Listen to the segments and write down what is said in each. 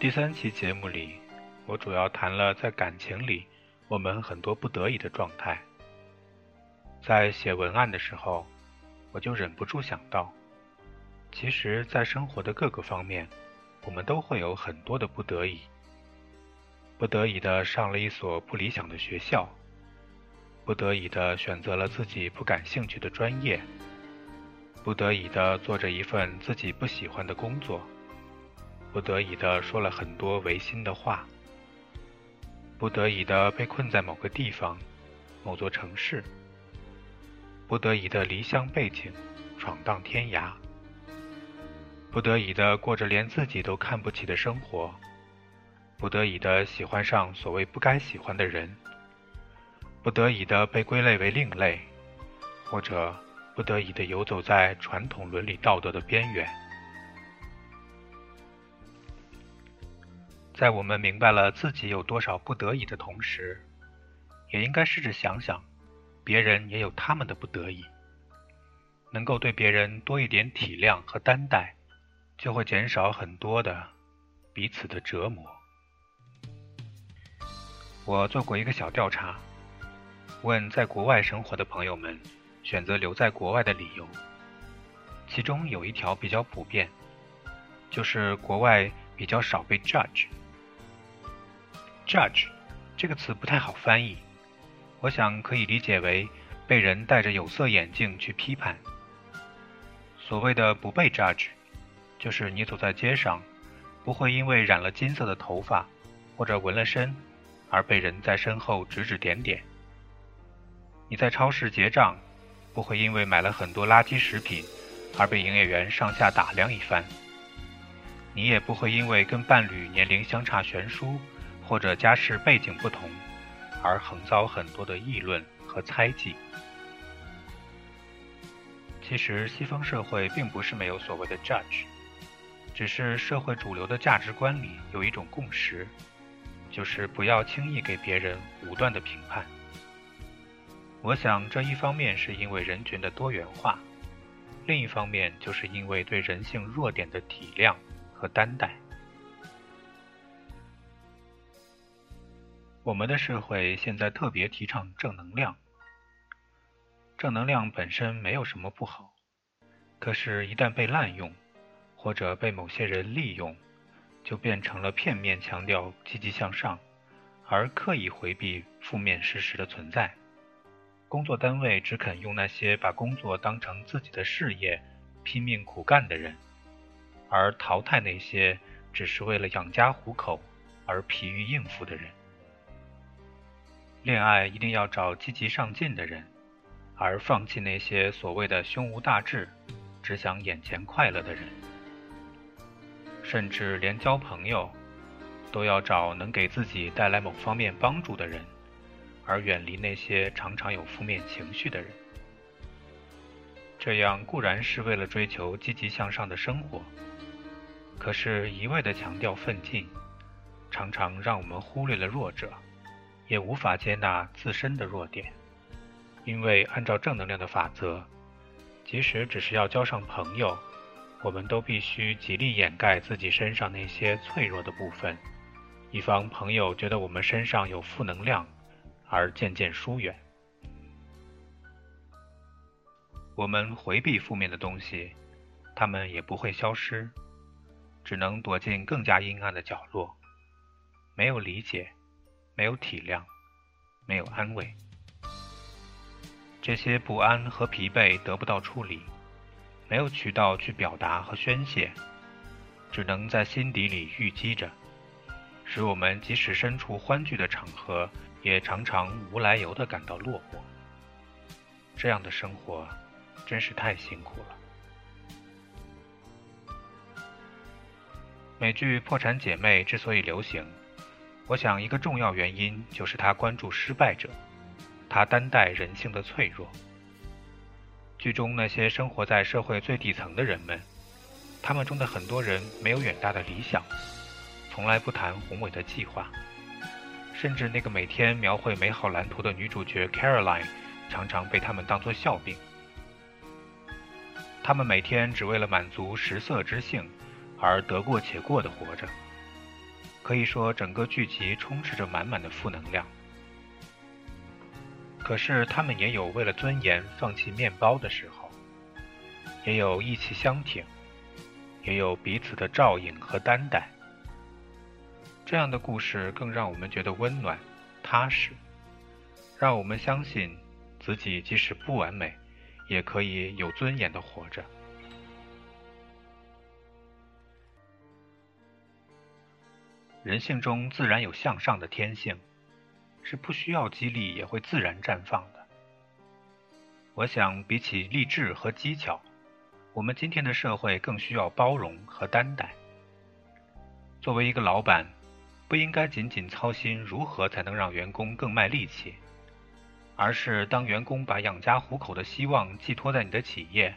第三期节目里，我主要谈了在感情里我们很多不得已的状态。在写文案的时候，我就忍不住想到，其实，在生活的各个方面，我们都会有很多的不得已。不得已的上了一所不理想的学校，不得已的选择了自己不感兴趣的专业，不得已的做着一份自己不喜欢的工作，不得已的说了很多违心的话，不得已的被困在某个地方、某座城市，不得已的离乡背井、闯荡天涯，不得已的过着连自己都看不起的生活。不得已的喜欢上所谓不该喜欢的人，不得已的被归类为另类，或者不得已的游走在传统伦理道德的边缘。在我们明白了自己有多少不得已的同时，也应该试着想想，别人也有他们的不得已。能够对别人多一点体谅和担待，就会减少很多的彼此的折磨。我做过一个小调查，问在国外生活的朋友们选择留在国外的理由。其中有一条比较普遍，就是国外比较少被 judge。Judge 这个词不太好翻译，我想可以理解为被人戴着有色眼镜去批判。所谓的不被 judge，就是你走在街上，不会因为染了金色的头发或者纹了身。而被人在身后指指点点。你在超市结账，不会因为买了很多垃圾食品而被营业员上下打量一番。你也不会因为跟伴侣年龄相差悬殊或者家世背景不同而横遭很多的议论和猜忌。其实，西方社会并不是没有所谓的 judge，只是社会主流的价值观里有一种共识。就是不要轻易给别人武断的评判。我想，这一方面是因为人群的多元化，另一方面就是因为对人性弱点的体谅和担待。我们的社会现在特别提倡正能量，正能量本身没有什么不好，可是，一旦被滥用，或者被某些人利用，就变成了片面强调积极向上，而刻意回避负面事实的存在。工作单位只肯用那些把工作当成自己的事业、拼命苦干的人，而淘汰那些只是为了养家糊口而疲于应付的人。恋爱一定要找积极上进的人，而放弃那些所谓的胸无大志、只想眼前快乐的人。甚至连交朋友，都要找能给自己带来某方面帮助的人，而远离那些常常有负面情绪的人。这样固然是为了追求积极向上的生活，可是，一味的强调奋进，常常让我们忽略了弱者，也无法接纳自身的弱点。因为按照正能量的法则，即使只是要交上朋友。我们都必须极力掩盖自己身上那些脆弱的部分，以防朋友觉得我们身上有负能量，而渐渐疏远。我们回避负面的东西，他们也不会消失，只能躲进更加阴暗的角落。没有理解，没有体谅，没有安慰，这些不安和疲惫得不到处理。没有渠道去表达和宣泄，只能在心底里郁积着，使我们即使身处欢聚的场合，也常常无来由地感到落寞。这样的生活真是太辛苦了。美剧《破产姐妹》之所以流行，我想一个重要原因就是他关注失败者，他担待人性的脆弱。剧中那些生活在社会最底层的人们，他们中的很多人没有远大的理想，从来不谈宏伟的计划，甚至那个每天描绘美好蓝图的女主角 Caroline，常常被他们当作笑柄。他们每天只为了满足食色之性，而得过且过的活着，可以说整个剧集充斥着满满的负能量。可是他们也有为了尊严放弃面包的时候，也有义气相挺，也有彼此的照应和担待。这样的故事更让我们觉得温暖、踏实，让我们相信自己即使不完美，也可以有尊严的活着。人性中自然有向上的天性，是不需要激励也会自然绽放的。我想，比起励志和技巧，我们今天的社会更需要包容和担待。作为一个老板，不应该仅仅操心如何才能让员工更卖力气，而是当员工把养家糊口的希望寄托在你的企业，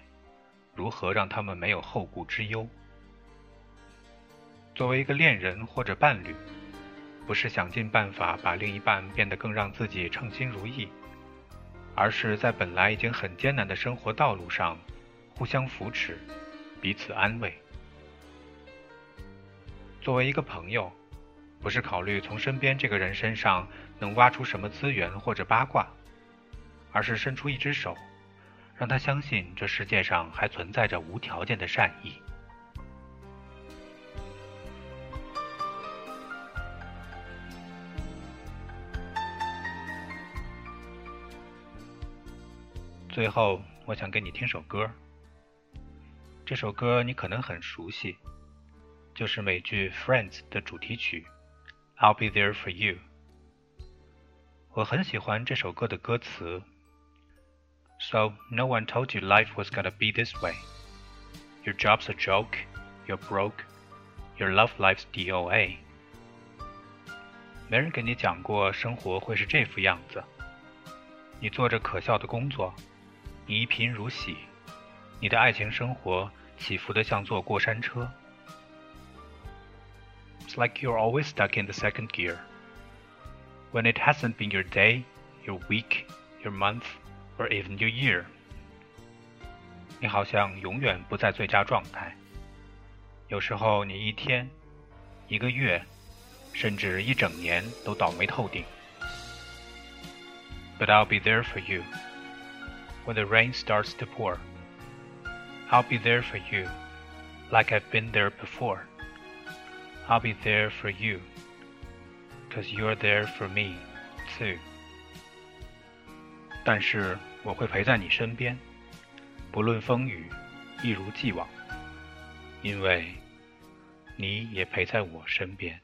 如何让他们没有后顾之忧？作为一个恋人或者伴侣，不是想尽办法把另一半变得更让自己称心如意，而是在本来已经很艰难的生活道路上，互相扶持，彼此安慰。作为一个朋友，不是考虑从身边这个人身上能挖出什么资源或者八卦，而是伸出一只手，让他相信这世界上还存在着无条件的善意。最后，我想给你听首歌。这首歌你可能很熟悉，就是美剧《Friends》的主题曲《I'll Be There for You》。我很喜欢这首歌的歌词。So no one told you life was gonna be this way. Your job's a joke. You're broke. Your love life's DOA. 没人给你讲过生活会是这副样子。你做着可笑的工作。 你一贫如洗，你的爱情生活起伏的像坐过山车。It's like you're always stuck in the second gear. When it hasn't been your day, your week, your month, or even your year. 你好像永远不在最佳状态。有时候你一天、一个月，甚至一整年都倒霉透顶。But I'll be there for you when the rain starts to pour. I'll be there for you, like I've been there before. I'll be there for you, cause you're there for me, too. 但是我会陪在你身边，不论风雨，一如既往，因为你也陪在我身边。